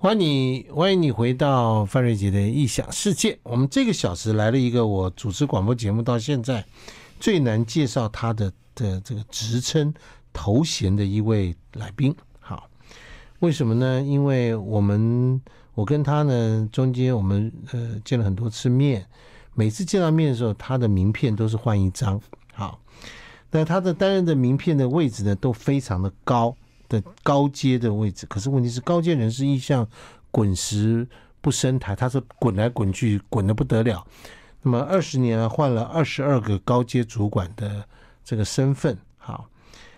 欢迎你，欢迎你回到范瑞杰的异想世界。我们这个小时来了一个我主持广播节目到现在最难介绍他的的这个职称头衔的一位来宾。好，为什么呢？因为我们我跟他呢中间我们呃见了很多次面，每次见到面的时候，他的名片都是换一张。好，那他的担任的名片的位置呢都非常的高。的高阶的位置，可是问题是高阶人士一向滚石不生苔，他是滚来滚去，滚的不得了。那么二十年了，换了二十二个高阶主管的这个身份，好，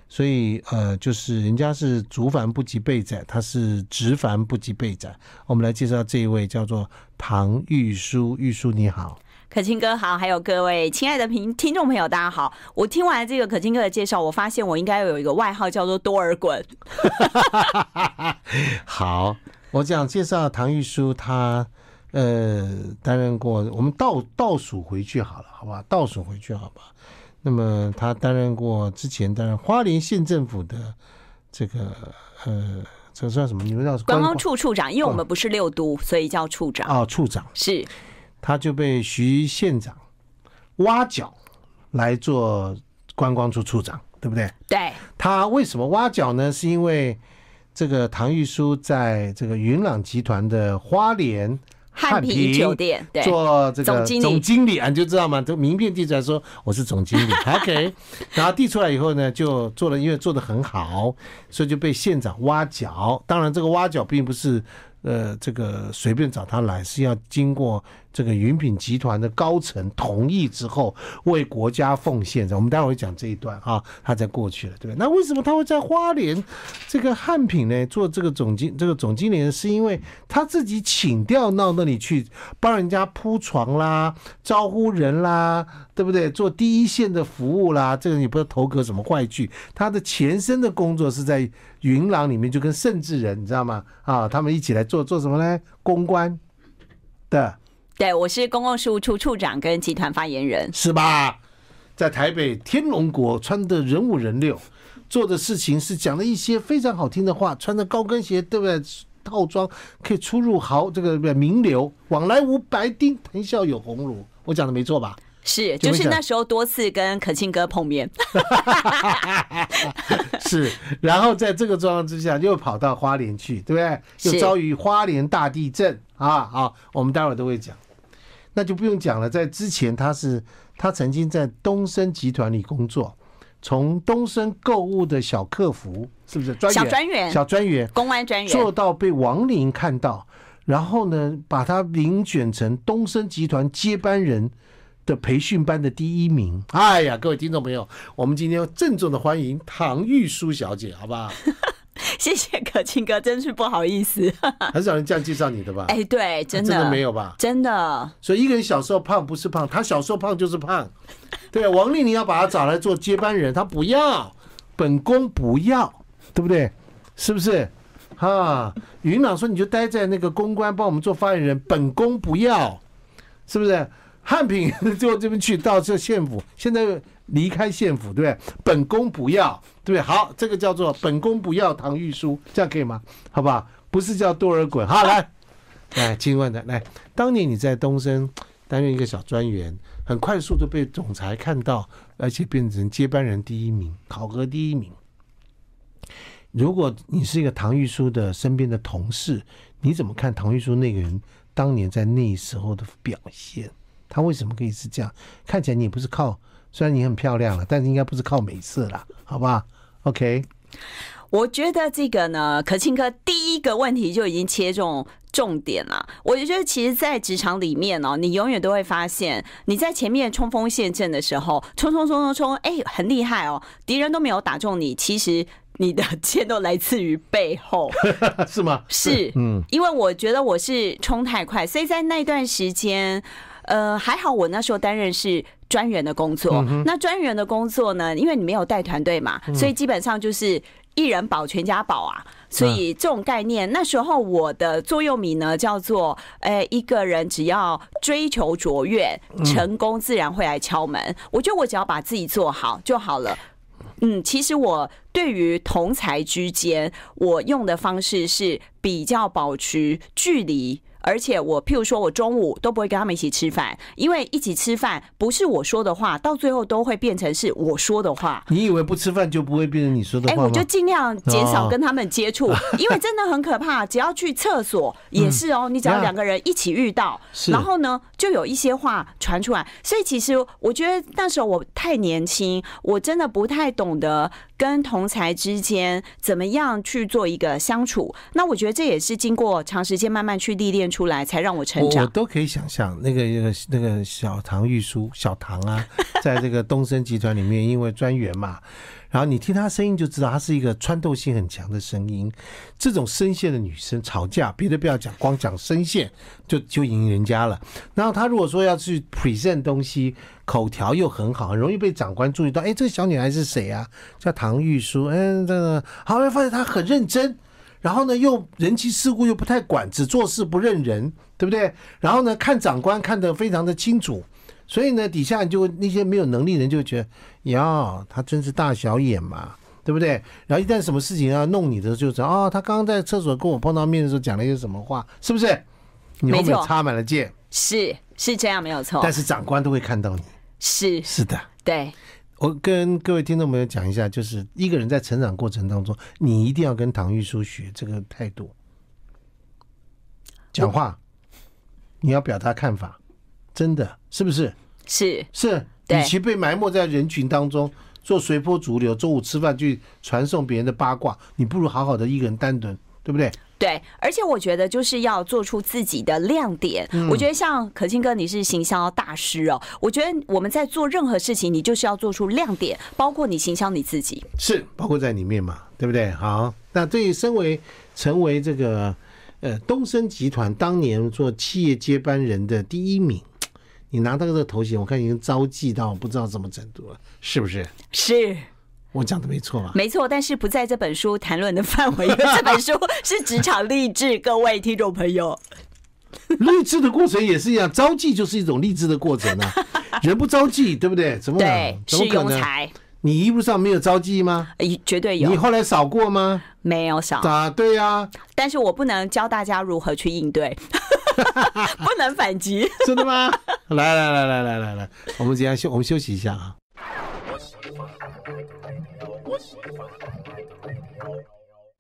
所以呃，就是人家是族繁不及备载，他是直繁不及备载。我们来介绍这一位叫做唐玉书，玉书你好。可钦哥好，还有各位亲爱的听听众朋友，大家好。我听完这个可钦哥的介绍，我发现我应该有一个外号叫做多尔衮。好，我想介绍唐玉书，他呃担任过，我们倒倒数回去好了，好吧？倒数回去好吧？那么他担任过之前担任花莲县政府的这个呃，这算什么？你们叫观光处处长，因为我们不是六都，所以叫处长。哦，处长是。他就被徐县长挖角来做观光处处长，对不对？对。他为什么挖角呢？是因为这个唐玉书在这个云朗集团的花莲汉品酒店做这个总经理，总经理啊，你就知道嘛？这名片递出来说我是总经理，OK。然后递出来以后呢，就做了，因为做的很好，所以就被县长挖角。当然，这个挖角并不是。呃，这个随便找他来是要经过这个云品集团的高层同意之后，为国家奉献的。我们待会会讲这一段啊，他在过去了，对不对？那为什么他会在花莲这个汉品呢做这个总经这个总经理呢？是因为他自己请调到那里去帮人家铺床啦、招呼人啦，对不对？做第一线的服务啦，这个你不知道头壳什么坏剧。他的前身的工作是在。云朗里面就跟盛智仁，你知道吗？啊，他们一起来做做什么呢？公关的。对，我是公共事务处处长跟集团发言人，是吧？在台北天龙国穿的人五人六，做的事情是讲了一些非常好听的话，穿着高跟鞋，对不对？套装可以出入豪这个名流，往来无白丁，谈笑有鸿儒。我讲的没错吧？是，就是那时候多次跟可庆哥碰面，是，然后在这个状况之下，又跑到花莲去，对不对？又遭遇花莲大地震啊！好，我们待会儿都会讲，那就不用讲了。在之前，他是他曾经在东升集团里工作，从东升购物的小客服，是不是专员？小专员，小专员，公安专员，做到被王林看到，然后呢，把他遴选成东升集团接班人。的培训班的第一名，哎呀，各位听众朋友，我们今天要郑重的欢迎唐玉书小姐，好不好？谢谢可庆哥，真是不好意思，很少人这样介绍你的吧？哎，对，真的，真的没有吧？真的。所以一个人小时候胖不是胖，他小时候胖就是胖。对，王丽，你要把他找来做接班人，他不要，本宫不要，对不对？是不是？哈，云朗说你就待在那个公关，帮我们做发言人，本宫不要，是不是？汉品 就这边去到这县府，现在离开县府，对不对？本宫不要，对不对？好，这个叫做本宫不要唐玉书，这样可以吗？好不好？不是叫多尔衮。好，来，来，请问的，来，当年你在东森担任一个小专员，很快速的被总裁看到，而且变成接班人第一名，考核第一名。如果你是一个唐玉书的身边的同事，你怎么看唐玉书那个人当年在那时候的表现？他为什么可以是这样？看起来你也不是靠，虽然你很漂亮了，但是应该不是靠美色啦，好吧？OK。我觉得这个呢，可庆哥第一个问题就已经切中重点了。我觉得其实，在职场里面哦，你永远都会发现，你在前面冲锋陷阵的时候，冲冲冲冲冲，哎，很厉害哦，敌人都没有打中你，其实你的箭都来自于背后，是吗？是，嗯，因为我觉得我是冲太快，所以在那段时间。呃，还好我那时候担任是专员的工作。嗯、那专员的工作呢，因为你没有带团队嘛，嗯、所以基本上就是一人保全家保啊。所以这种概念，那时候我的座右铭呢叫做：呃，一个人只要追求卓越，成功自然会来敲门。我觉得我只要把自己做好就好了。嗯，其实我对于同才之间，我用的方式是比较保持距离。而且我，譬如说，我中午都不会跟他们一起吃饭，因为一起吃饭不是我说的话，到最后都会变成是我说的话。你以为不吃饭就不会变成你说的话吗？哎，我就尽量减少跟他们接触，因为真的很可怕。只要去厕所也是哦，你只要两个人一起遇到，然后呢，就有一些话传出来。所以其实我觉得那时候我太年轻，我真的不太懂得。跟同才之间怎么样去做一个相处？那我觉得这也是经过长时间慢慢去历练出来，才让我成长。我都可以想象，那个那个那个小唐玉书小唐啊，在这个东森集团里面，因为专员嘛。然后你听她声音就知道，她是一个穿透性很强的声音。这种声线的女生吵架，别的不要讲，光讲声线就就赢人家了。然后她如果说要去 present 东西，口条又很好，很容易被长官注意到。哎，这个小女孩是谁啊？叫唐玉书。嗯，这个好，会发现她很认真。然后呢，又人情世故又不太管，只做事不认人，对不对？然后呢，看长官看得非常的清楚。所以呢，底下就那些没有能力的人就觉得，呀，他真是大小眼嘛，对不对？然后一旦什么事情要弄你的时候，就知道哦，他刚刚在厕所跟我碰到面的时候讲了一些什么话，是不是？你后面插满了剑，是是这样，没有错。但是长官都会看到你，是是的，对。我跟各位听众朋友讲一下，就是一个人在成长过程当中，你一定要跟唐玉书学这个态度，讲话你要表达看法。真的是不是？是是，与其被埋没在人群当中做随波逐流，中午吃饭去传送别人的八卦，你不如好好的一个人单独，对不对？对，而且我觉得就是要做出自己的亮点。我觉得像可庆哥，你是行销大师哦。我觉得我们在做任何事情，你就是要做出亮点，包括你行销你自己，是包括在里面嘛，对不对？好，那对于身为成为这个呃东升集团当年做企业接班人的第一名。你拿到这个头衔，我看已经招妓到不知道怎么程度了，是不是？是，我讲的没错吧？没错，但是不在这本书谈论的范围，因为 这本书是职场励志，各位听众朋友。励志的过程也是一样，招妓就是一种励志的过程啊。人不招妓，对不对？怎么？对，是庸才。你衣服上没有招妓吗？绝对有。你后来扫过吗？没有扫。啊，对呀、啊。但是我不能教大家如何去应对。不能反击，真的吗？来来来来来来来，我们这样休，我们休息一下啊。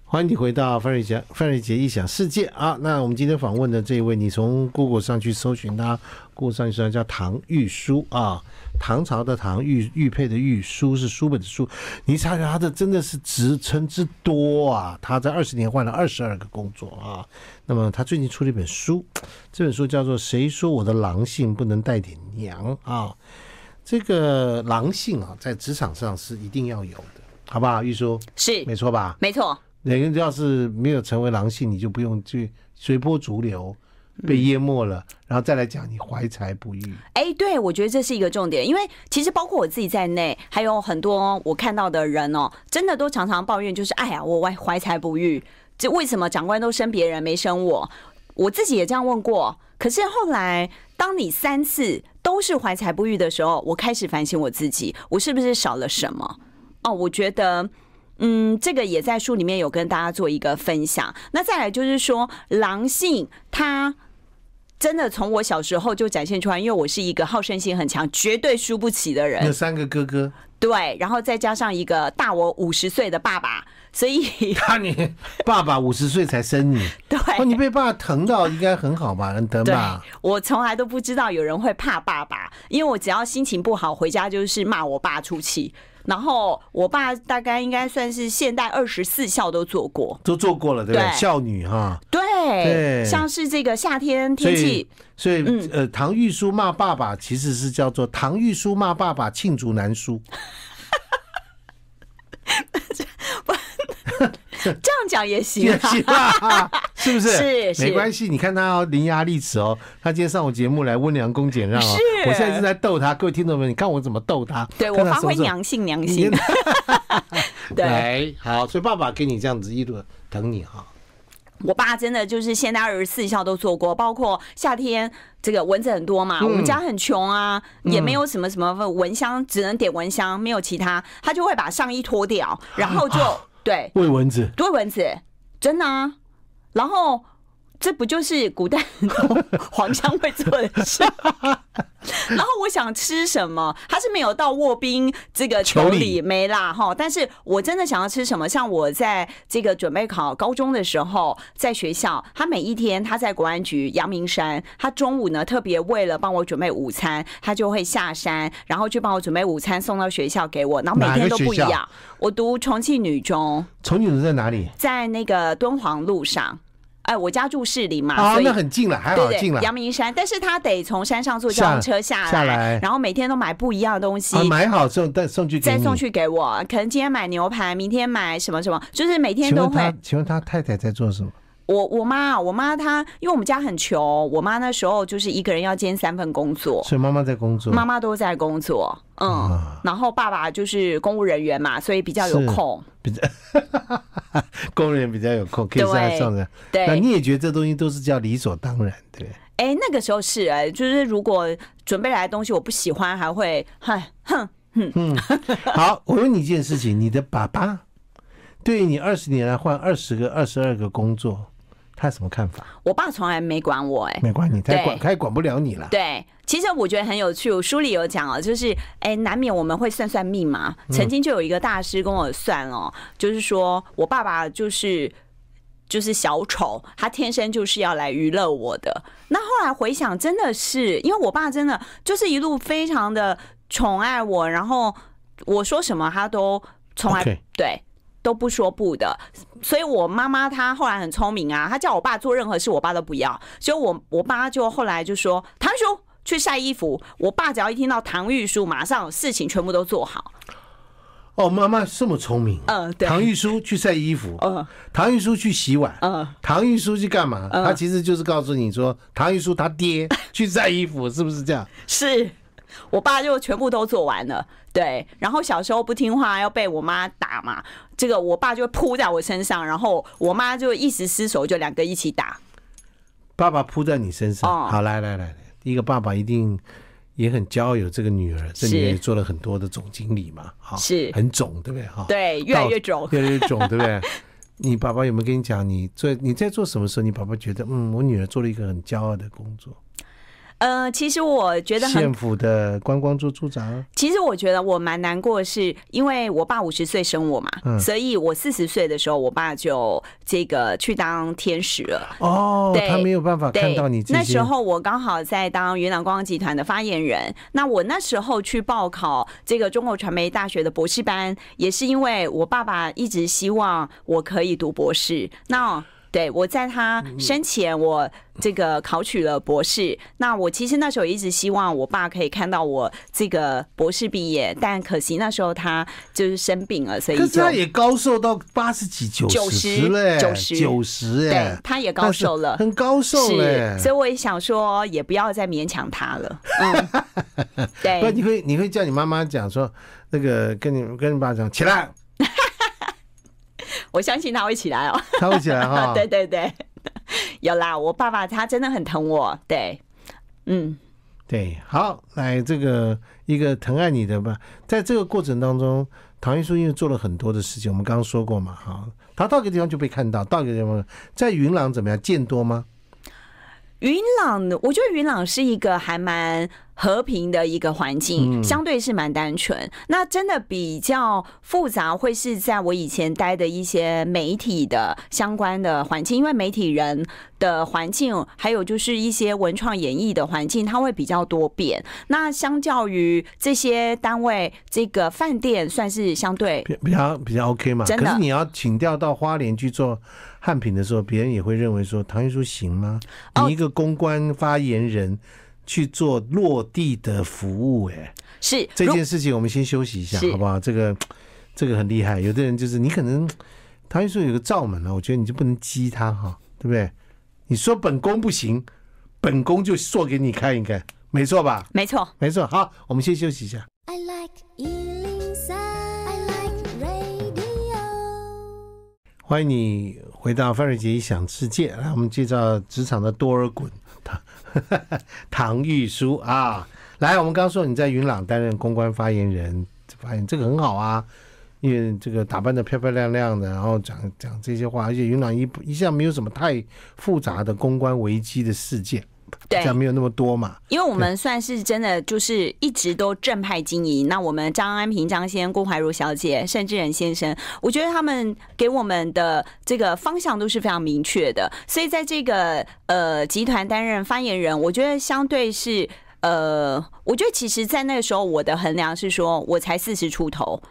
欢迎你回到范瑞杰范瑞杰异想世界啊！那我们今天访问的这一位，你从 Google 上去搜寻他，Google 上去搜寻叫唐玉书啊，唐朝的唐玉玉佩的玉书是书本的书，你查查他的真的是职称之多啊！他在二十年换了二十二个工作啊。那么他最近出了一本书，这本书叫做《谁说我的狼性不能带点娘》啊？这个狼性啊，在职场上是一定要有的，好不好？玉叔是没错吧？没错。人要是没有成为狼性，你就不用去随波逐流，被淹没了，然后再来讲你怀才不遇。哎，对，我觉得这是一个重点，因为其实包括我自己在内，还有很多我看到的人哦，真的都常常抱怨，就是哎呀，我怀怀才不遇，这为什么长官都升别人没升我？我自己也这样问过，可是后来当你三次都是怀才不遇的时候，我开始反省我自己，我是不是少了什么？哦，我觉得。嗯，这个也在书里面有跟大家做一个分享。那再来就是说，狼性它真的从我小时候就展现出来，因为我是一个好胜心很强、绝对输不起的人。有三个哥哥，对，然后再加上一个大我五十岁的爸爸，所以 他你爸爸五十岁才生你，对，哦，你被爸爸疼到应该很好吧？很疼吧？我从来都不知道有人会怕爸爸，因为我只要心情不好，回家就是骂我爸出气。然后我爸大概应该算是现代二十四孝都做过，都做过了，对不对？孝女哈，对，对，像是这个夏天天气，所以，所以呃，唐玉书骂爸爸其实是叫做唐玉书骂爸爸罄竹难书。这样讲也行，也行啊，是不是？是，是没关系。你看他哦，伶牙俐齿哦。他今天上我节目来温良恭俭让哦。是，我现在是在逗他。各位听众们，你看我怎么逗他？对，我发挥娘性，娘性。对，好。所以爸爸给你这样子一路疼你哈。我爸真的就是现在二十四孝都做过，包括夏天这个蚊子很多嘛，我们家很穷啊，也没有什么什么蚊香，只能点蚊香，没有其他，他就会把上衣脱掉，然后就对喂蚊子，喂蚊子，真的啊，然后。这不就是古代皇香会做的事？然后我想吃什么，他是没有到卧冰这个球里没啦哈。但是我真的想要吃什么，像我在这个准备考高中的时候，在学校，他每一天他在国安局阳明山，他中午呢特别为了帮我准备午餐，他就会下山，然后去帮我准备午餐送到学校给我，然后每天都不一样。我读重庆女中，重庆女中在哪里？在那个敦煌路上。哎，我家住市里嘛，哦，那很近了，还好近了。阳明山，但是他得从山上坐交通车下来，下来，然后每天都买不一样的东西，买好之后再送去，再送去给我。可能今天买牛排，明天买什么什么，就是每天都会。请问他太太在做什么？我我妈，我妈她，因为我们家很穷，我妈那时候就是一个人要兼三份工作，所以妈妈在工作，妈妈都在工作，嗯，啊、然后爸爸就是公务人员嘛，所以比较有空，比较公务人员比较有空，可以在上的。对，那你也觉得这东西都是叫理所当然，对？哎，那个时候是哎，就是如果准备来的东西我不喜欢，还会哼哼哼嗯。好，我问你一件事情，你的爸爸对于你二十年来换二十个、二十二个工作。他有什么看法？我爸从来没管我、欸，哎，没管你，他管，他也管不了你了。对，其实我觉得很有趣。我书里有讲哦，就是哎、欸，难免我们会算算命嘛。曾经就有一个大师跟我算哦，就是说我爸爸就是就是小丑，他天生就是要来娱乐我的。那后来回想，真的是因为我爸真的就是一路非常的宠爱我，然后我说什么他都从来对。都不说不的，所以我妈妈她后来很聪明啊，她叫我爸做任何事，我爸都不要。所以我我爸就后来就说：“唐叔去晒衣服。”我爸只要一听到唐玉书，马上事情全部都做好。哦，妈妈这么聪明。嗯，对。唐玉书去晒衣服。嗯。唐玉书去洗碗。嗯。唐玉书去干嘛？他其实就是告诉你说，唐玉书他爹 去晒衣服，是不是这样？是。我爸就全部都做完了，对。然后小时候不听话要被我妈打嘛，这个我爸就扑在我身上，然后我妈就一时失手，就两个一起打。爸爸扑在你身上，哦、好，来来来，一个爸爸一定也很骄傲有这个女儿，这女儿也做了很多的总经理嘛，哈，是很肿，对不对？哈，对，越来越肿，越来越肿，对不对？你爸爸有没有跟你讲，你做你在做什么时候，你爸爸觉得，嗯，我女儿做了一个很骄傲的工作？呃，其实我觉得很县府的观光处处长。其实我觉得我蛮难过的是，因为我爸五十岁生我嘛，嗯、所以我四十岁的时候，我爸就这个去当天使了。哦，对他没有办法看到你。那时候我刚好在当云朗光集团的发言人。那我那时候去报考这个中国传媒大学的博士班，也是因为我爸爸一直希望我可以读博士。那对，我在他生前，我这个考取了博士。那我其实那时候一直希望我爸可以看到我这个博士毕业，但可惜那时候他就是生病了，所以就可是他也高寿到八十几、九十嘞，九十九十哎，对，他也高寿了，很高寿嘞。所以我也想说，也不要再勉强他了。嗯，对。不，你会你会叫你妈妈讲说，那个跟你跟你爸讲起来。我相信他会起来哦，他会起来哈。对 对对，有啦，我爸爸他真的很疼我。对，嗯，对，好，来这个一个疼爱你的吧，在这个过程当中，唐玉书因为做了很多的事情，我们刚刚说过嘛，哈，他到一个地方就被看到，到一个地方在云朗怎么样，见多吗？云朗，我觉得云朗是一个还蛮和平的一个环境，相对是蛮单纯。那真的比较复杂，会是在我以前待的一些媒体的相关的环境，因为媒体人的环境，还有就是一些文创演艺的环境，它会比较多变。那相较于这些单位，这个饭店算是相对比较比较 OK 嘛？真的，可是你要请调到花莲去做。汉品的时候，别人也会认为说唐玉书行吗？你一个公关发言人去做落地的服务，哎，是这件事情，我们先休息一下，好不好？这个这个很厉害。有的人就是你可能唐玉书有个罩门了，我觉得你就不能激他哈，对不对？你说本宫不行，本宫就做给你看一看，没错吧？没错，没错。好，我们先休息一下。I like 欢迎你回到范瑞杰异想世界。来，我们介绍职场的多尔衮唐 唐玉书啊。来，我们刚说你在云朗担任公关发言人，发现这个很好啊，因为这个打扮的漂漂亮亮的，然后讲讲这些话，而且云朗一一向没有什么太复杂的公关危机的事件。对，没有那么多嘛。因为我们算是真的就是一直都正派经营。那我们张安平张先生、郭怀如小姐、盛志仁先生，我觉得他们给我们的这个方向都是非常明确的。所以在这个呃集团担任发言人，我觉得相对是呃，我觉得其实，在那个时候我的衡量是说，我才四十出头，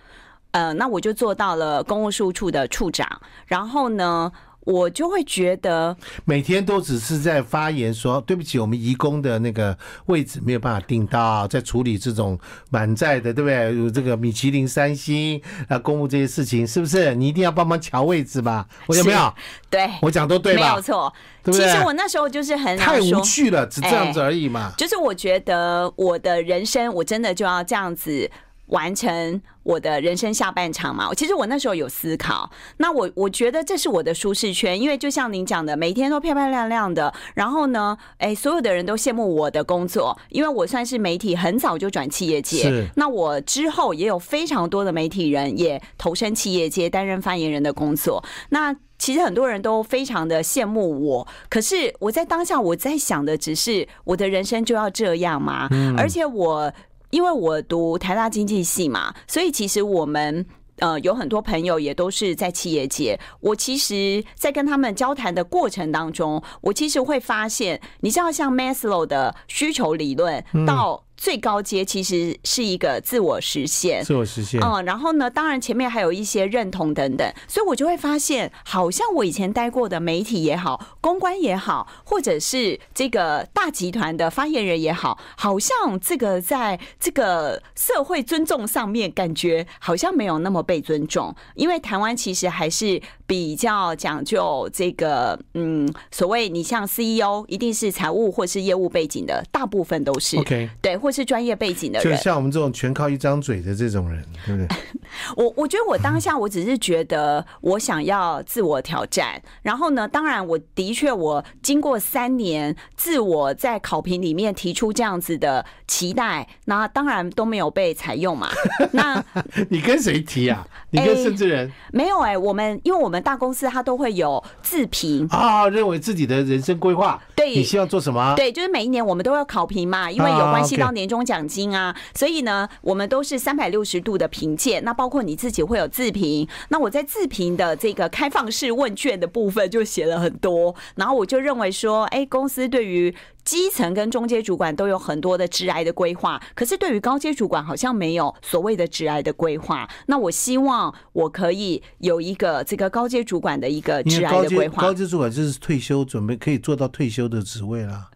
呃，那我就做到了公务事务处的处长，然后呢。我就会觉得每天都只是在发言说对不起，我们移工的那个位置没有办法定到，在处理这种满载的，对不对？有这个米其林三星啊，公务这些事情，是不是？你一定要帮忙瞧位置吧？我有没有？对，我讲都对吧？没有错，对不对？其实我那时候就是很太无趣了，只这样子而已嘛。就是我觉得我的人生，我真的就要这样子。完成我的人生下半场嘛？其实我那时候有思考，那我我觉得这是我的舒适圈，因为就像您讲的，每天都漂漂亮亮的，然后呢，哎，所有的人都羡慕我的工作，因为我算是媒体很早就转企业界，是。那我之后也有非常多的媒体人也投身企业界担任发言人的工作，那其实很多人都非常的羡慕我，可是我在当下我在想的只是我的人生就要这样吗？嗯。而且我。因为我读台大经济系嘛，所以其实我们呃有很多朋友也都是在企业界。我其实，在跟他们交谈的过程当中，我其实会发现，你知道，像 Maslow 的需求理论到。最高阶其实是一个自我实现，自我实现。嗯，然后呢，当然前面还有一些认同等等，所以我就会发现，好像我以前待过的媒体也好，公关也好，或者是这个大集团的发言人也好，好像这个在这个社会尊重上面，感觉好像没有那么被尊重，因为台湾其实还是比较讲究这个，嗯，所谓你像 CEO 一定是财务或是业务背景的，大部分都是 OK，对。或是专业背景的人，就像我们这种全靠一张嘴的这种人，对不对？我我觉得我当下我只是觉得我想要自我挑战，然后呢，当然我的确我经过三年自我在考评里面提出这样子的期待，那当然都没有被采用嘛。那你跟谁提啊？你跟甚至人、欸？没有哎、欸，我们因为我们大公司它都会有自评啊，认为自己的人生规划，对，你希望做什么？对，就是每一年我们都要考评嘛，因为有关系到年终奖金啊，所以呢，我们都是三百六十度的评鉴。那包括你自己会有自评，那我在自评的这个开放式问卷的部分就写了很多，然后我就认为说，哎，公司对于基层跟中阶主管都有很多的职癌的规划，可是对于高阶主管好像没有所谓的职癌的规划。那我希望我可以有一个这个高阶主管的一个职癌的规划。高阶主管就是退休准备可以做到退休的职位了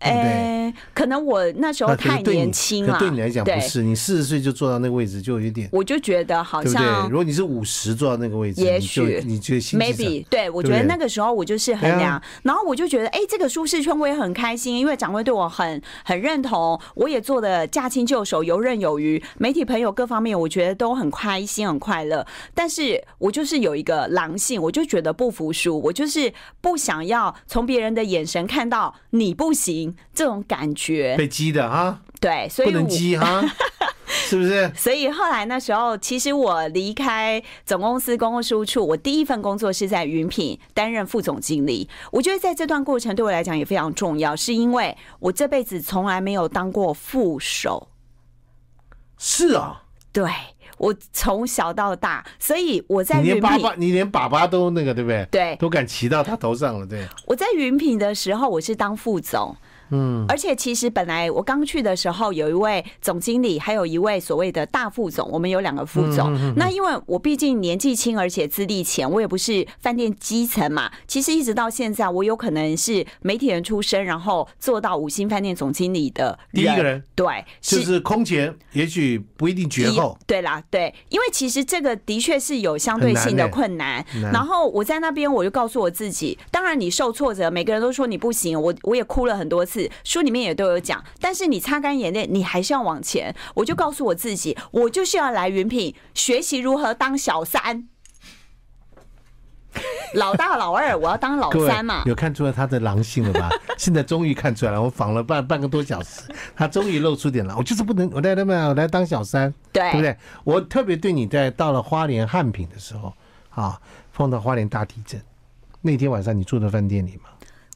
了。哎、欸，可能我那时候太年轻了。对你来讲不是，你四十岁就坐到那个位置就有点。我就觉得好像，对不对？如果你是五十坐到那个位置，也许你觉得 maybe 对，我觉得那个时候我就是衡量，然后我就觉得，哎，这个舒适圈我也很开心，因为掌柜对我很很认同，我也做的驾轻就熟、游刃有余，媒体朋友各方面我觉得都很开心、很快乐。但是我就是有一个狼性，我就觉得不服输，我就是不想要从别人的眼神看到你不行。这种感觉被激的哈，对，所以不能激哈，是不是？所以后来那时候，其实我离开总公司公共事务处，我第一份工作是在云品担任副总经理。我觉得在这段过程对我来讲也非常重要，是因为我这辈子从来没有当过副手。是啊，对，我从小到大，所以我在云品，你连爸爸，你连爸爸都那个，对不对？对，都敢骑到他头上了，对。我在云品的时候，我是当副总。嗯，而且其实本来我刚去的时候，有一位总经理，还有一位所谓的大副总，我们有两个副总。那因为我毕竟年纪轻，而且资历浅，我也不是饭店基层嘛。其实一直到现在，我有可能是媒体人出身，然后做到五星饭店总经理的第一个人。对，就是空前，也许不一定绝后。对啦，对，因为其实这个的确是有相对性的困难。然后我在那边，我就告诉我自己，当然你受挫折，每个人都说你不行，我我也哭了很多次。书里面也都有讲，但是你擦干眼泪，你还是要往前。我就告诉我自己，我就是要来云品学习如何当小三。老大老二，我要当老三嘛。有看出来他的狼性了吧？现在终于看出来了。我访了半半个多小时，他终于露出点了。我就是不能，我来他们，我来当小三，对，对不对？我特别对你在到了花莲汉品的时候啊，碰到花莲大地震那天晚上，你住在饭店里吗？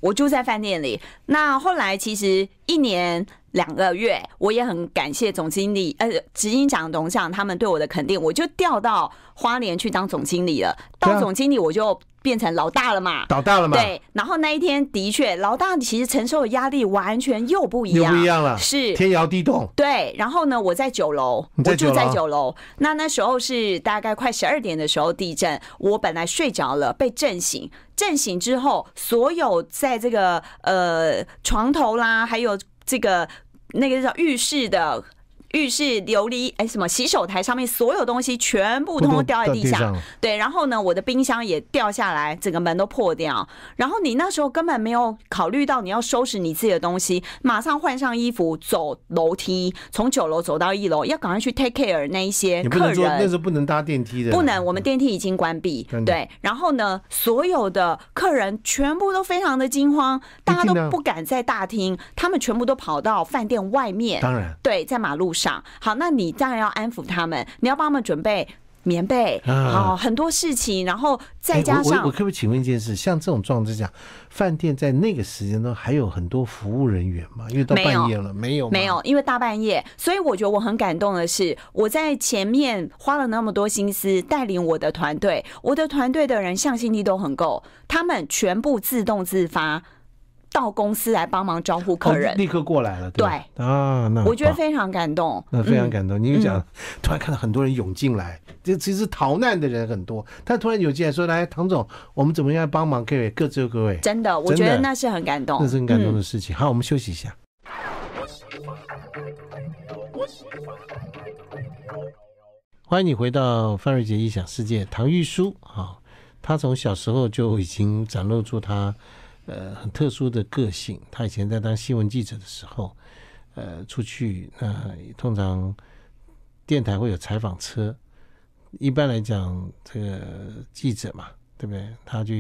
我住在饭店里。那后来其实一年。两个月，我也很感谢总经理，呃，执行长、董事长他们对我的肯定，我就调到花莲去当总经理了。到总经理，我就变成老大了嘛，老大了嘛。对，然后那一天的确，老大其实承受的压力完全又不一样，又不一样了，是天摇地动。对，然后呢，我在九楼，我住在九楼。那那时候是大概快十二点的时候地震，我本来睡着了，被震醒。震醒之后，所有在这个呃床头啦，还有这个。那个叫浴室的。浴室琉璃哎，什么洗手台上面所有东西全部通通掉在地下，对，然后呢，我的冰箱也掉下来，整个门都破掉。然后你那时候根本没有考虑到你要收拾你自己的东西，马上换上衣服走楼梯，从九楼走到一楼，要赶快去 take care 那一些客人。那时候不能搭电梯的，不能，我们电梯已经关闭。对，然后呢，所有的客人全部都非常的惊慌，大家都不敢在大厅，他们全部都跑到饭店外面。当然，对，在马路上。好，那你当然要安抚他们，你要帮他们准备棉被，好，很多事情，然后再加上，我可不可以请问一件事？像这种状态下，饭店在那个时间呢还有很多服务人员吗？因为到半夜了，没有，没有，因为大半夜，所以我觉得我很感动的是，我在前面花了那么多心思带领我的团队，我的团队的人向心力都很够，他们全部自动自发。到公司来帮忙招呼客人，立刻过来了。对啊，那我觉得非常感动，那非常感动。你就讲，突然看到很多人涌进来，这其实逃难的人很多，他突然涌进来说：“来，唐总，我们怎么样帮忙？各位，各就各位。”真的，我觉得那是很感动，那是很感动的事情。好，我们休息一下。欢迎你回到范瑞杰异想世界。唐玉书啊，他从小时候就已经展露出他。呃，很特殊的个性。他以前在当新闻记者的时候，呃，出去那、呃、通常电台会有采访车。一般来讲，这个记者嘛，对不对？他就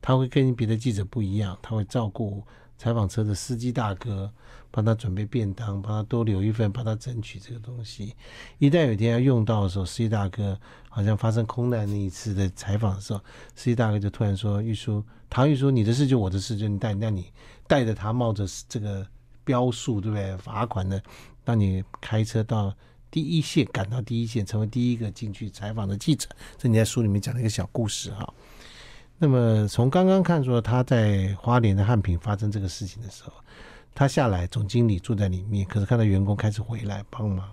他会跟别的记者不一样，他会照顾采访车的司机大哥，帮他准备便当，帮他多留一份，帮他争取这个东西。一旦有一天要用到的时候，司机大哥好像发生空难那一次的采访的时候，司机大哥就突然说：“玉书。”唐玉说：“你的事就我的事，就你带，让你带着他冒着这个标数，对不对？罚款的，让你开车到第一线，赶到第一线，成为第一个进去采访的记者。这你在书里面讲了一个小故事哈。那么从刚刚看说他在花莲的汉品发生这个事情的时候，他下来，总经理住在里面，可是看到员工开始回来帮忙，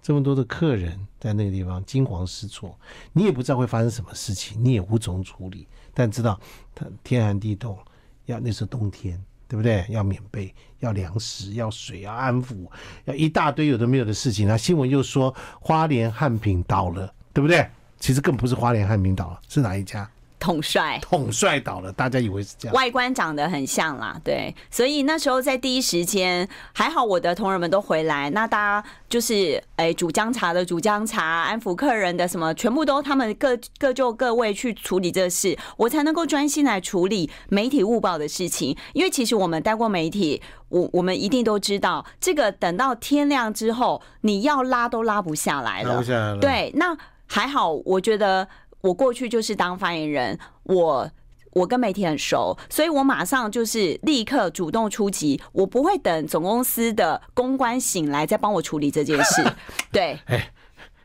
这么多的客人在那个地方惊慌失措，你也不知道会发生什么事情，你也无从处理。”但知道他天寒地冻，要那是冬天，对不对？要棉被，要粮食，要水，要安抚，要一大堆有的没有的事情。那新闻又说花莲汉品倒了，对不对？其实更不是花莲汉品倒了，是哪一家？统帅，统帅倒了，大家以为是这样，外观长得很像啦，对，所以那时候在第一时间还好，我的同仁们都回来，那大家就是哎煮姜茶的煮姜茶，安抚客人的什么，全部都他们各各就各位去处理这事，我才能够专心来处理媒体误报的事情，因为其实我们待过媒体，我我们一定都知道，这个等到天亮之后，你要拉都拉不下来了，拉不下来了，对，那还好，我觉得。我过去就是当发言人，我我跟媒体很熟，所以我马上就是立刻主动出击，我不会等总公司的公关醒来再帮我处理这件事。对，哎，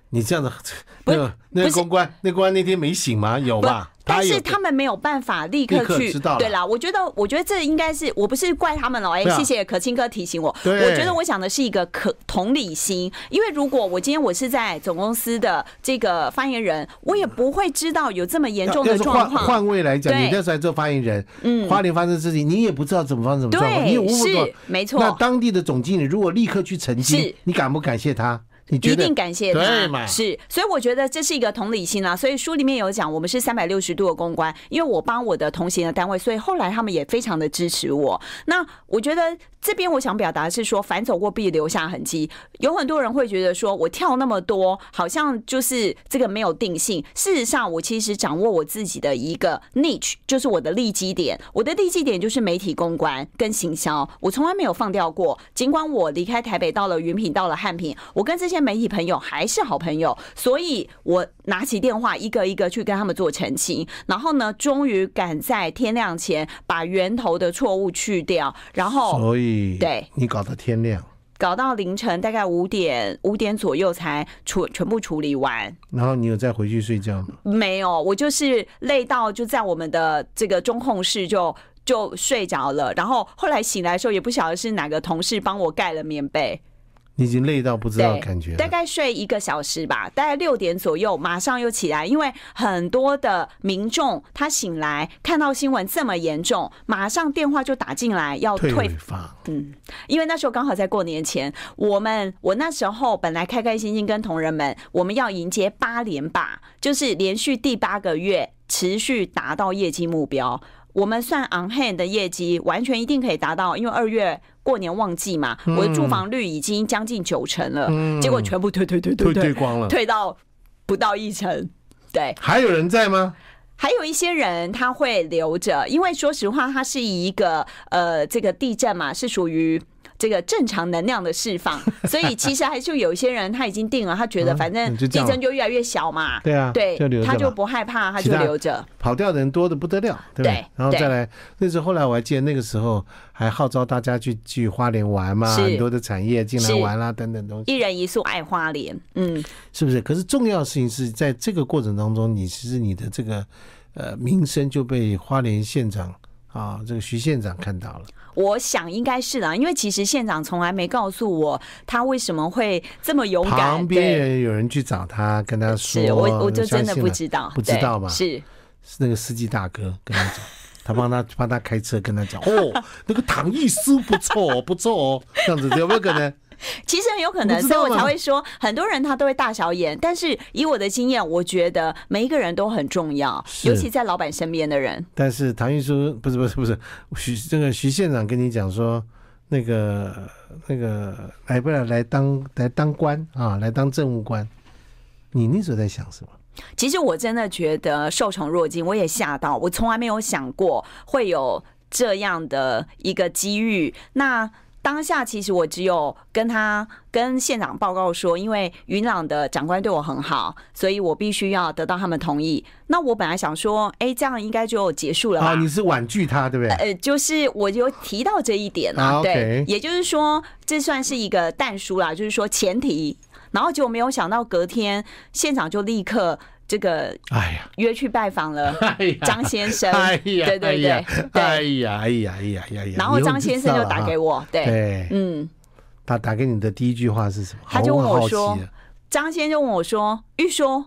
你这样子，那个那个公关，那公关那天没醒吗？有吧？但是他们没有办法立刻去，对啦，我觉得，我觉得这应该是我不是怪他们了。哎，谢谢可清哥提醒我。我觉得我想的是一个可同理心，因为如果我今天我是在总公司的这个发言人，我也不会知道有这么严重的状况。换位来讲，你那时候做发言人，嗯，花莲发生事情，你也不知道怎么发生什么状况，你也无法。没错。那当地的总经理如果立刻去澄清，你敢不感谢他？你一定感谢他？是，所以我觉得这是一个同理心啊。所以书里面有讲，我们是三百六十度的公关，因为我帮我的同行的单位，所以后来他们也非常的支持我。那我觉得这边我想表达的是说，反走过必留下痕迹。有很多人会觉得说，我跳那么多，好像就是这个没有定性。事实上，我其实掌握我自己的一个 niche，就是我的利基点。我的利基点就是媒体公关跟行销，我从来没有放掉过。尽管我离开台北，到了云品，到了汉品，我跟这些。些媒体朋友还是好朋友，所以我拿起电话一个一个去跟他们做澄清，然后呢，终于赶在天亮前把源头的错误去掉，然后所以对你搞到天亮，搞到凌晨大概五点五点左右才处全部处理完，然后你有再回去睡觉吗？没有，我就是累到就在我们的这个中控室就就睡着了，然后后来醒来的时候也不晓得是哪个同事帮我盖了棉被。你已经累到不知道感觉，大概睡一个小时吧，大概六点左右马上又起来，因为很多的民众他醒来看到新闻这么严重，马上电话就打进来要退退房。嗯，因为那时候刚好在过年前，我们我那时候本来开开心心跟同仁们，我们要迎接八连霸，就是连续第八个月持续达到业绩目标。我们算 on hand 的业绩，完全一定可以达到，因为二月过年旺季嘛，我的住房率已经将近九成了，结果全部退退退退退光了，退到不到一成。对，还有人在吗？还有一些人他会留着，因为说实话，它是一个呃，这个地震嘛，是属于。这个正常能量的释放，所以其实还是有一些人他已经定了，他觉得 反正地震就越来越小嘛，对啊，对，他就不害怕，他就留着。跑掉的人多的不得了，对不对？然后再来，那时候后来我还记得那个时候还号召大家去去花莲玩嘛，很多的产业进来玩啦等等东西。一人一束爱花莲，嗯，是不是？可是重要的事情是在这个过程当中，你其实你的这个呃名声就被花莲县长啊，这个徐县长看到了。我想应该是啦，因为其实县长从来没告诉我他为什么会这么勇敢。旁边人有人去找他，跟他说，我我就真的不知道，不知道嘛？是是那个司机大哥跟他讲，他帮他帮他开车，跟他讲 哦，那个唐艺师不错哦不错哦，这样子有没有可能？其实很有可能，所以我才会说，很多人他都会大小眼。但是以我的经验，我觉得每一个人都很重要，尤其在老板身边的人。但是唐玉书不是不是不是徐这个徐县长跟你讲说，那个那个来不来来当来当官啊，来当政务官？你那时候在想什么？其实我真的觉得受宠若惊，我也吓到，我从来没有想过会有这样的一个机遇。那。当下其实我只有跟他跟县长报告说，因为云朗的长官对我很好，所以我必须要得到他们同意。那我本来想说，哎，这样应该就结束了吧？啊，你是婉拒他，对不对？呃，就是我就提到这一点啊，对，也就是说，这算是一个但书啦，就是说前提。然后结果没有想到，隔天县长就立刻。这个哎呀，约去拜访了 张先生，哎呀，对对对，哎呀，哎呀，哎呀，哎呀，哎呀，然后张先生就打给我，对，嗯，他打给你的第一句话是什么？他就问我说，张先生就问我说，玉书，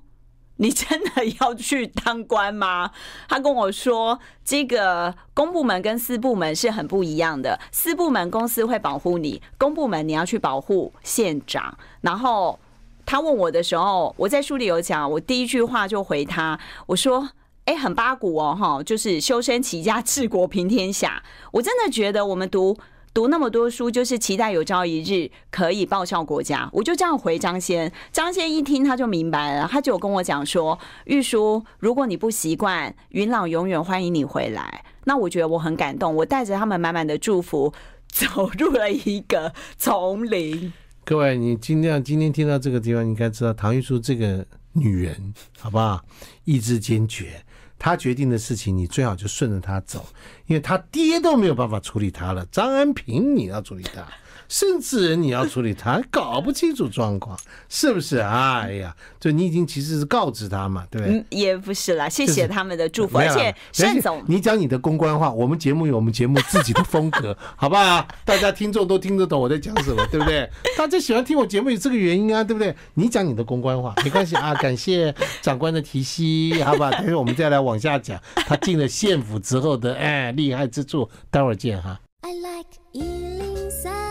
你真的要去当官吗？他跟我说，这个公部门跟私部门是很不一样的，私部门公司会保护你，公部门你要去保护县长，然后。他问我的时候，我在书里有讲，我第一句话就回他，我说：“哎，很八股哦，哈，就是修身齐家治国平天下。”我真的觉得我们读读那么多书，就是期待有朝一日可以报效国家。我就这样回张先，张先一听他就明白了，他就跟我讲说：“玉书，如果你不习惯，云朗永远欢迎你回来。”那我觉得我很感动，我带着他们满满的祝福，走入了一个丛林。各位，你今天今天听到这个地方，你应该知道唐玉书这个女人，好不好？意志坚决，她决定的事情，你最好就顺着她走，因为她爹都没有办法处理她了。张安平，你要处理她。甚至你要处理他，搞不清楚状况，是不是？哎呀，就你已经其实是告知他嘛，对不对？嗯，也不是啦，谢谢他们的祝福。而且，单总，你讲你的公关话，我们节目有我们节目自己的风格，好不好？大家听众都听得懂我在讲什么，对不对？大家喜欢听我节目有这个原因啊，对不对？你讲你的公关话没关系啊，感谢长官的提携，好吧？等会我们再来往下讲他进了县府之后的哎厉害之处，待会儿见哈。I like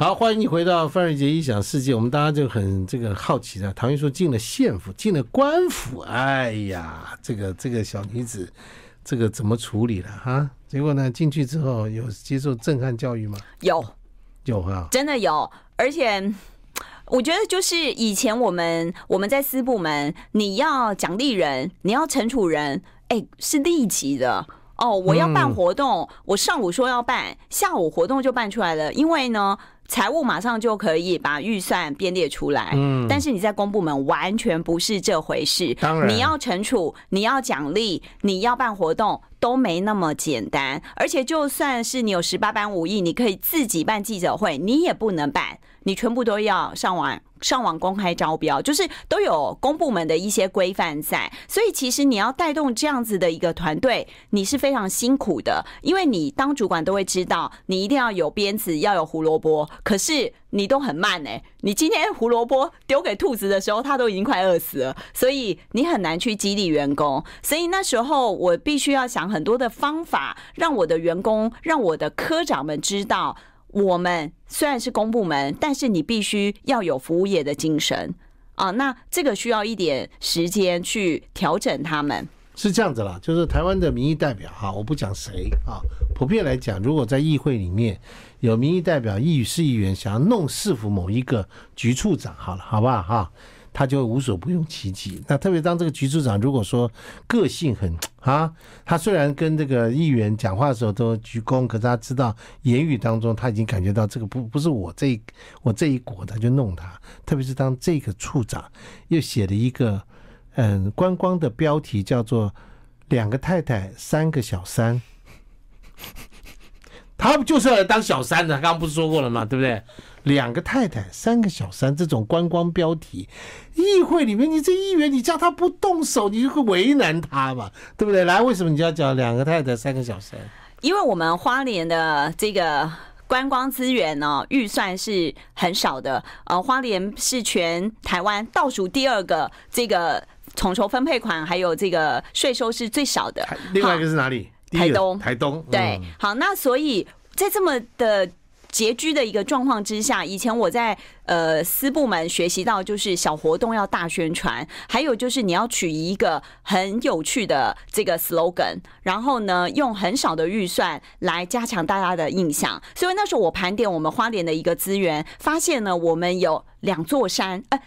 好，欢迎你回到范瑞杰异想世界。我们大家就很这个好奇的，唐玉说进了县府，进了官府，哎呀，这个这个小女子，这个怎么处理了哈？结果呢，进去之后有接受震撼教育吗？有，有啊，真的有。而且我觉得就是以前我们我们在私部门，你要奖励人，你要惩处人，哎，是立即的。哦，我要办活动，嗯、我上午说要办，下午活动就办出来了，因为呢。财务马上就可以把预算编列出来，嗯，但是你在公部门完全不是这回事。当然，你要惩处，你要奖励，你要办活动都没那么简单。而且，就算是你有十八般武艺，你可以自己办记者会，你也不能办，你全部都要上网。上网公开招标，就是都有公部门的一些规范在，所以其实你要带动这样子的一个团队，你是非常辛苦的，因为你当主管都会知道，你一定要有鞭子，要有胡萝卜，可是你都很慢哎，你今天胡萝卜丢给兔子的时候，它都已经快饿死了，所以你很难去激励员工，所以那时候我必须要想很多的方法，让我的员工，让我的科长们知道。我们虽然是公部门，但是你必须要有服务业的精神啊。那这个需要一点时间去调整他们。是这样子啦，就是台湾的民意代表哈，我不讲谁啊，普遍来讲，如果在议会里面有民意代表、议事议员想要弄市府某一个局处长，好了，好不好哈？他就无所不用其极。那特别当这个局处长，如果说个性很 啊，他虽然跟这个议员讲话的时候都鞠躬，可是他知道言语当中他已经感觉到这个不不是我这一我这一国他，就弄他。特别是当这个处长又写了一个嗯观光的标题，叫做“两个太太三个小三”，他不就是要来当小三的？刚刚不是说过了吗？对不对？两个太太，三个小三，这种观光标题，议会里面你这议员，你叫他不动手，你就会为难他嘛，对不对？来，为什么你就要讲两个太太，三个小三？因为我们花莲的这个观光资源呢，预算是很少的。呃，花莲是全台湾倒数第二个，这个统筹分配款还有这个税收是最少的。另外一个是哪里？台东。台东。对，好，那所以在这么的。拮据的一个状况之下，以前我在呃私部门学习到，就是小活动要大宣传，还有就是你要取一个很有趣的这个 slogan，然后呢用很少的预算来加强大家的印象。所以那时候我盘点我们花莲的一个资源，发现呢我们有两座山，呃。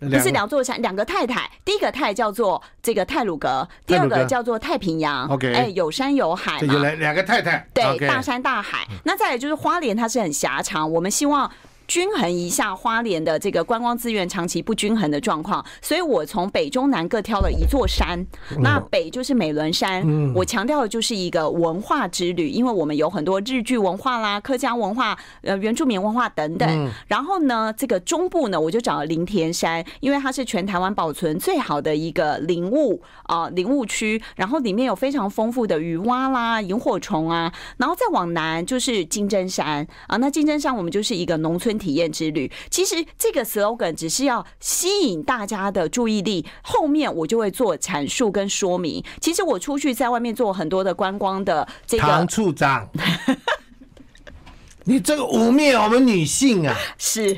不是两座山，两个太太。第一个太叫做这个泰鲁格，第二个叫做太平洋。OK，哎，有山有海嘛。有两两个太太。对，大山大海。那再来就是花莲，它是很狭长，我们希望。均衡一下花莲的这个观光资源长期不均衡的状况，所以我从北中南各挑了一座山。那北就是美仑山，我强调的就是一个文化之旅，因为我们有很多日剧文化啦、客家文化、呃原住民文化等等。然后呢，这个中部呢，我就找了林田山，因为它是全台湾保存最好的一个林务啊林务区，然后里面有非常丰富的鱼蛙啦、萤火虫啊。然后再往南就是金针山啊，那金针山我们就是一个农村。体验之旅，其实这个 slogan 只是要吸引大家的注意力，后面我就会做阐述跟说明。其实我出去在外面做很多的观光的这个唐处长，你这个污蔑我们女性啊！是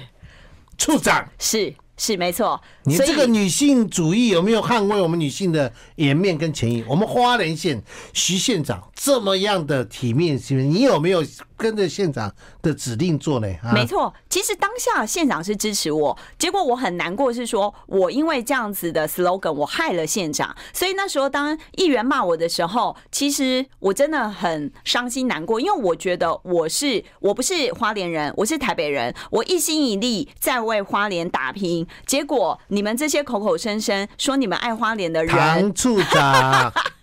处长，是是没错。你这个女性主义有没有捍卫我们女性的颜面跟权益？我们花莲县徐县长这么样的体面，你有没有？跟着县长的指令做呢？没错，其实当下县长是支持我，结果我很难过，是说我因为这样子的 slogan，我害了县长。所以那时候当议员骂我的时候，其实我真的很伤心难过，因为我觉得我是我不是花莲人，我是台北人，我一心一力在为花莲打拼，结果你们这些口口声声说你们爱花莲的人，唐处长。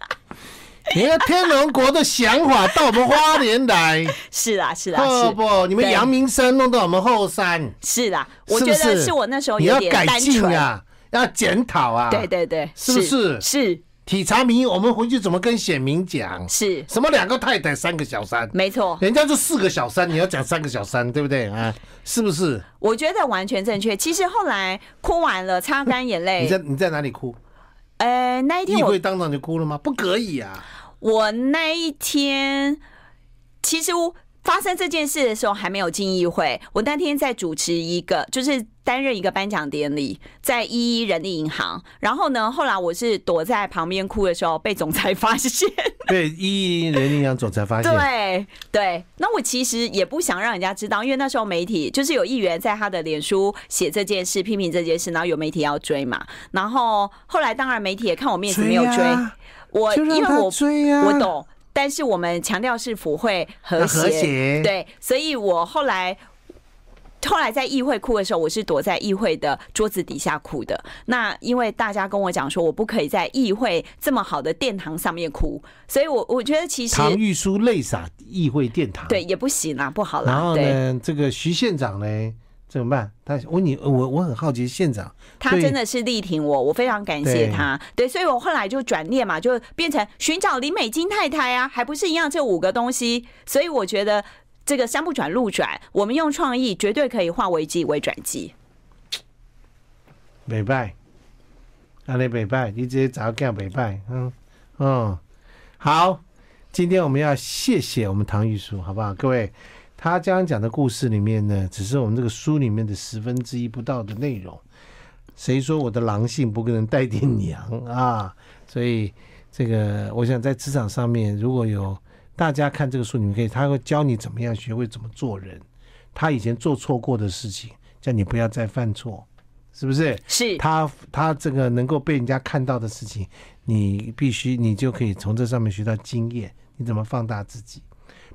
你看天龙国的想法到我们花莲来，是啦是啦，是不？你们阳明山弄到我们后山，是啦。我觉得是我那时候有点单纯，你要改进啊，要检讨啊。对对对，是不是？是体察民意，我们回去怎么跟选民讲？是什么两个太太三个小三？没错，人家就四个小三，你要讲三个小三，对不对啊？是不是？我觉得完全正确。其实后来哭完了，擦干眼泪。你在你在哪里哭？呃，那一天我议会当场就哭了吗？不可以啊！我那一天，其实发生这件事的时候还没有进议会，我那天在主持一个，就是担任一个颁奖典礼，在一一人力银行。然后呢，后来我是躲在旁边哭的时候，被总裁发现。对，一一人力银行总裁发现。对对，那我其实也不想让人家知道，因为那时候媒体就是有议员在他的脸书写这件事，批评这件事，然后有媒体要追嘛。然后后来当然媒体也看我面子没有追，我因为我我懂。但是我们强调是府会和谐，对，所以我后来后来在议会哭的时候，我是躲在议会的桌子底下哭的。那因为大家跟我讲说，我不可以在议会这么好的殿堂上面哭，所以我我觉得其实唐玉书泪洒议会殿堂，对，也不行啊，不好啦。然后呢，这个徐县长呢？怎么办？他问你，我我很好奇，县长他真的是力挺我，我非常感谢他。对，对，所以我后来就转念嘛，就变成寻找林美金太太啊，还不是一样这五个东西。所以我觉得这个山不转路转，我们用创意绝对可以化危机为转机。美拜，阿雷美拜，你直接找个美拜，嗯嗯，好，今天我们要谢谢我们唐玉书，好不好，各位？他刚刚讲的故事里面呢，只是我们这个书里面的十分之一不到的内容。谁说我的狼性不可能带点娘 啊？所以这个，我想在职场上面，如果有大家看这个书，你们可以，他会教你怎么样学会怎么做人。他以前做错过的事情，叫你不要再犯错，是不是？是。他他这个能够被人家看到的事情，你必须你就可以从这上面学到经验，你怎么放大自己。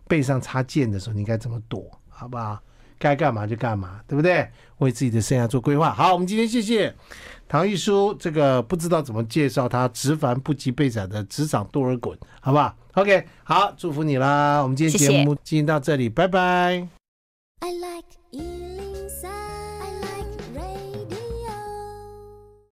背上插剑的时候，你应该怎么躲？好不好？该干嘛就干嘛，对不对？为自己的生涯做规划。好，我们今天谢谢唐玉书，这个不知道怎么介绍他直凡不及被宰的职场多尔衮，好不好？OK，好，祝福你啦！我们今天节目进行到这里，谢谢拜拜。I